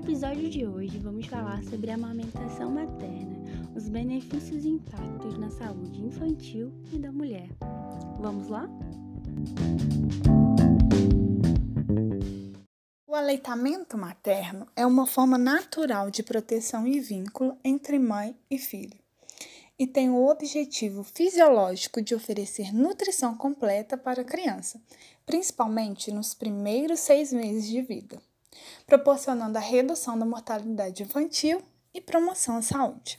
episódio de hoje vamos falar sobre a amamentação materna, os benefícios e impactos na saúde infantil e da mulher. Vamos lá? O aleitamento materno é uma forma natural de proteção e vínculo entre mãe e filho e tem o objetivo fisiológico de oferecer nutrição completa para a criança, principalmente nos primeiros seis meses de vida, proporcionando a redução da mortalidade infantil e promoção à saúde.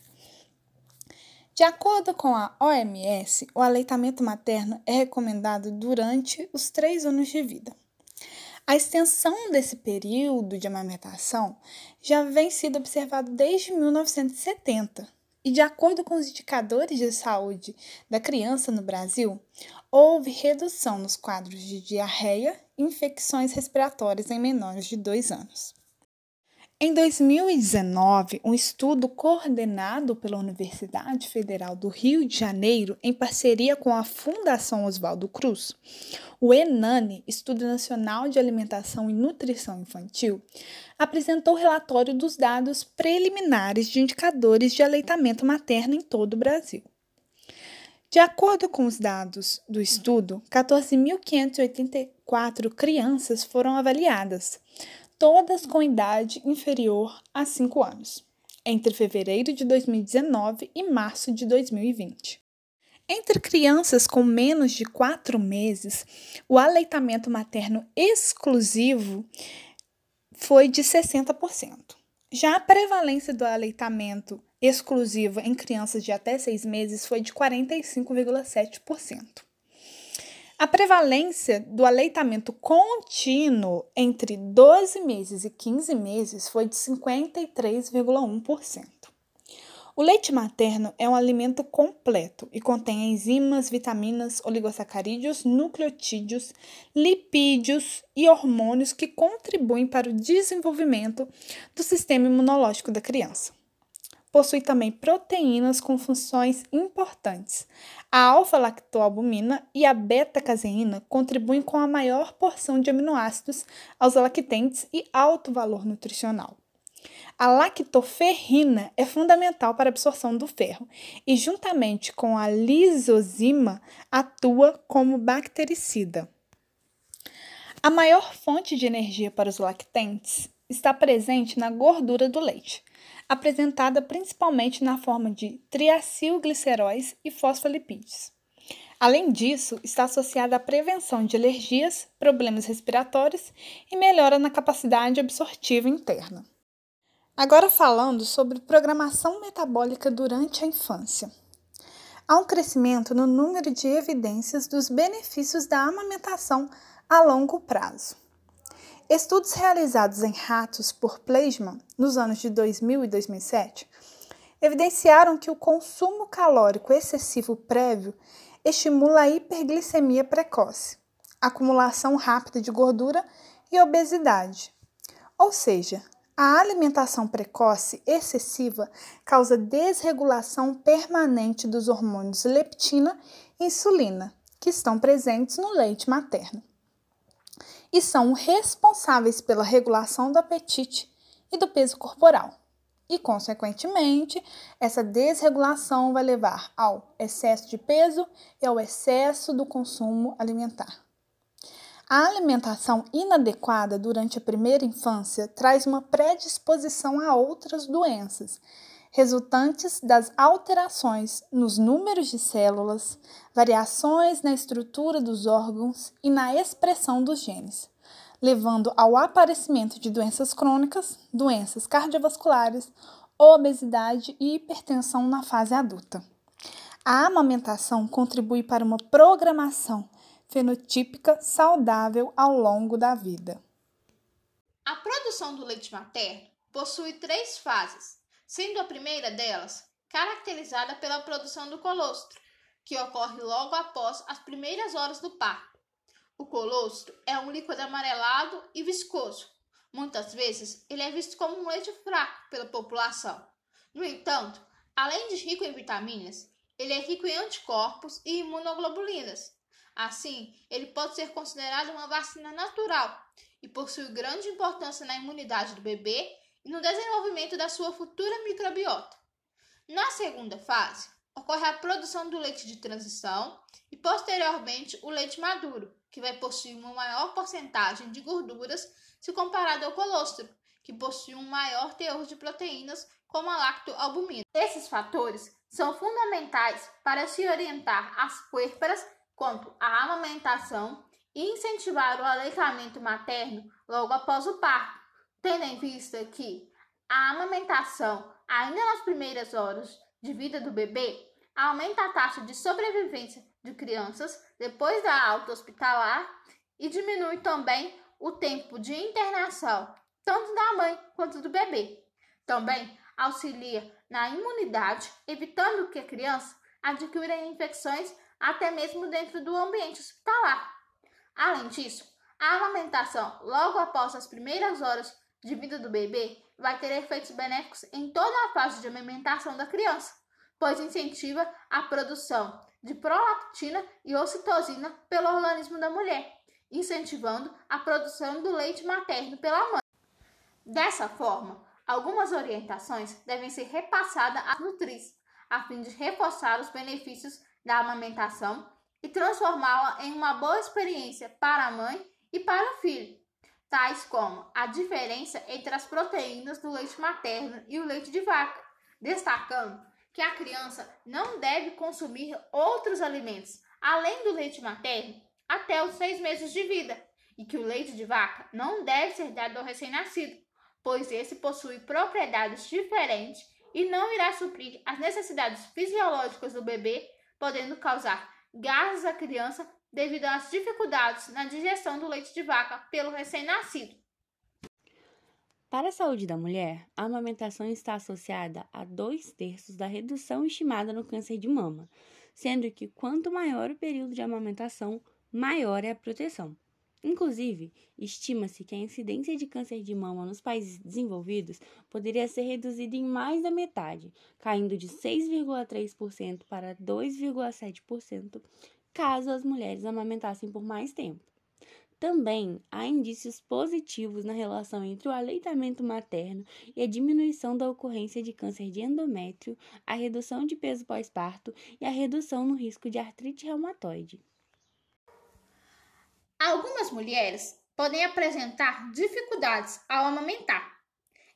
De acordo com a OMS, o aleitamento materno é recomendado durante os três anos de vida. A extensão desse período de amamentação já vem sendo observado desde 1970 e de acordo com os indicadores de saúde da criança no Brasil, houve redução nos quadros de diarreia e infecções respiratórias em menores de 2 anos. Em 2019, um estudo coordenado pela Universidade Federal do Rio de Janeiro, em parceria com a Fundação Oswaldo Cruz, o ENANI, Estudo Nacional de Alimentação e Nutrição Infantil, apresentou o relatório dos dados preliminares de indicadores de aleitamento materno em todo o Brasil. De acordo com os dados do estudo, 14.584 crianças foram avaliadas, todas com idade inferior a 5 anos, entre fevereiro de 2019 e março de 2020. Entre crianças com menos de 4 meses, o aleitamento materno exclusivo foi de 60%. Já a prevalência do aleitamento exclusivo em crianças de até 6 meses foi de 45,7%. A prevalência do aleitamento contínuo entre 12 meses e 15 meses foi de 53,1%. O leite materno é um alimento completo e contém enzimas, vitaminas, oligosacarídeos, nucleotídeos, lipídios e hormônios que contribuem para o desenvolvimento do sistema imunológico da criança possui também proteínas com funções importantes. A alfa-lactoalbumina e a beta-caseína contribuem com a maior porção de aminoácidos aos lactentes e alto valor nutricional. A lactoferrina é fundamental para a absorção do ferro e, juntamente com a lisozima, atua como bactericida. A maior fonte de energia para os lactentes está presente na gordura do leite, apresentada principalmente na forma de triacilgliceróis e fosfolipídios. Além disso, está associada à prevenção de alergias, problemas respiratórios e melhora na capacidade absortiva interna. Agora falando sobre programação metabólica durante a infância. Há um crescimento no número de evidências dos benefícios da amamentação a longo prazo. Estudos realizados em ratos por Pleisman nos anos de 2000 e 2007 evidenciaram que o consumo calórico excessivo prévio estimula a hiperglicemia precoce, acumulação rápida de gordura e obesidade. Ou seja, a alimentação precoce excessiva causa desregulação permanente dos hormônios leptina e insulina, que estão presentes no leite materno e são responsáveis pela regulação do apetite e do peso corporal. E, consequentemente, essa desregulação vai levar ao excesso de peso e ao excesso do consumo alimentar. A alimentação inadequada durante a primeira infância traz uma predisposição a outras doenças, resultantes das alterações nos números de células, variações na estrutura dos órgãos e na expressão dos genes, levando ao aparecimento de doenças crônicas, doenças cardiovasculares, obesidade e hipertensão na fase adulta. A amamentação contribui para uma programação fenotípica saudável ao longo da vida. A produção do leite materno possui três fases sendo a primeira delas caracterizada pela produção do colostro, que ocorre logo após as primeiras horas do parto. O colostro é um líquido amarelado e viscoso. Muitas vezes ele é visto como um leite fraco pela população. No entanto, além de rico em vitaminas, ele é rico em anticorpos e imunoglobulinas. Assim, ele pode ser considerado uma vacina natural e possui grande importância na imunidade do bebê e no desenvolvimento da sua futura microbiota. Na segunda fase, ocorre a produção do leite de transição e, posteriormente, o leite maduro, que vai possuir uma maior porcentagem de gorduras se comparado ao colostro, que possui um maior teor de proteínas, como a lactoalbumina. Esses fatores são fundamentais para se orientar as puérperas quanto à amamentação e incentivar o aleitamento materno logo após o parto, tendo em vista que a amamentação, ainda nas primeiras horas de vida do bebê, aumenta a taxa de sobrevivência de crianças depois da alta hospitalar e diminui também o tempo de internação, tanto da mãe quanto do bebê. Também auxilia na imunidade, evitando que a criança adquira infecções até mesmo dentro do ambiente hospitalar. Além disso, a amamentação logo após as primeiras horas de vida do bebê vai ter efeitos benéficos em toda a fase de amamentação da criança, pois incentiva a produção de prolactina e ocitocina pelo organismo da mulher, incentivando a produção do leite materno pela mãe. Dessa forma, algumas orientações devem ser repassadas às nutris, a fim de reforçar os benefícios da amamentação e transformá-la em uma boa experiência para a mãe e para o filho, tais como a diferença entre as proteínas do leite materno e o leite de vaca, destacando que a criança não deve consumir outros alimentos além do leite materno até os seis meses de vida e que o leite de vaca não deve ser dado ao recém-nascido, pois esse possui propriedades diferentes e não irá suprir as necessidades fisiológicas do bebê, podendo causar gases à criança devido às dificuldades na digestão do leite de vaca pelo recém-nascido. Para a saúde da mulher, a amamentação está associada a dois terços da redução estimada no câncer de mama, sendo que quanto maior o período de amamentação, maior é a proteção. Inclusive, estima-se que a incidência de câncer de mama nos países desenvolvidos poderia ser reduzida em mais da metade, caindo de 6,3% para 2,7%, caso as mulheres amamentassem por mais tempo. Também há indícios positivos na relação entre o aleitamento materno e a diminuição da ocorrência de câncer de endométrio, a redução de peso pós-parto e a redução no risco de artrite reumatoide. Algumas mulheres podem apresentar dificuldades ao amamentar.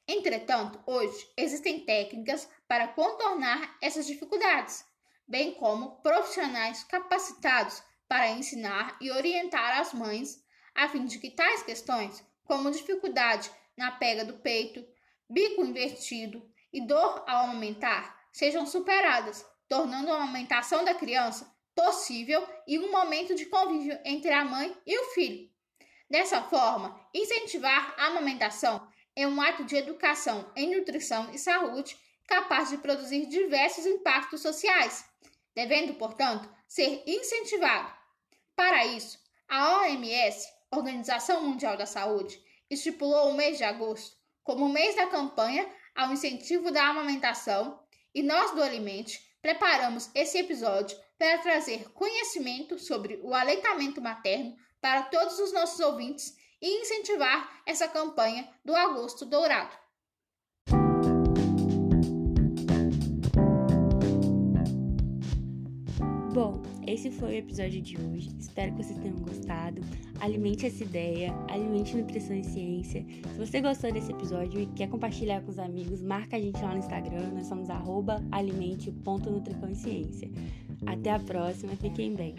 Entretanto, hoje existem técnicas para contornar essas dificuldades, bem como profissionais capacitados para ensinar e orientar as mães a fim de que tais questões, como dificuldade na pega do peito, bico invertido e dor ao amamentar, sejam superadas, tornando a amamentação da criança possível e um momento de convívio entre a mãe e o filho. Dessa forma, incentivar a amamentação é um ato de educação em nutrição e saúde capaz de produzir diversos impactos sociais, devendo, portanto, ser incentivado. Para isso, a OMS, Organização Mundial da Saúde, estipulou o mês de agosto como o mês da campanha ao incentivo da amamentação e nós do Alimente preparamos esse episódio para trazer conhecimento sobre o aleitamento materno para todos os nossos ouvintes e incentivar essa campanha do Agosto Dourado. Bom, esse foi o episódio de hoje. Espero que vocês tenham gostado. Alimente essa ideia, alimente nutrição e ciência. Se você gostou desse episódio e quer compartilhar com os amigos, marca a gente lá no Instagram. Nós somos alimente.nutricão. Até a próxima, fiquem bem.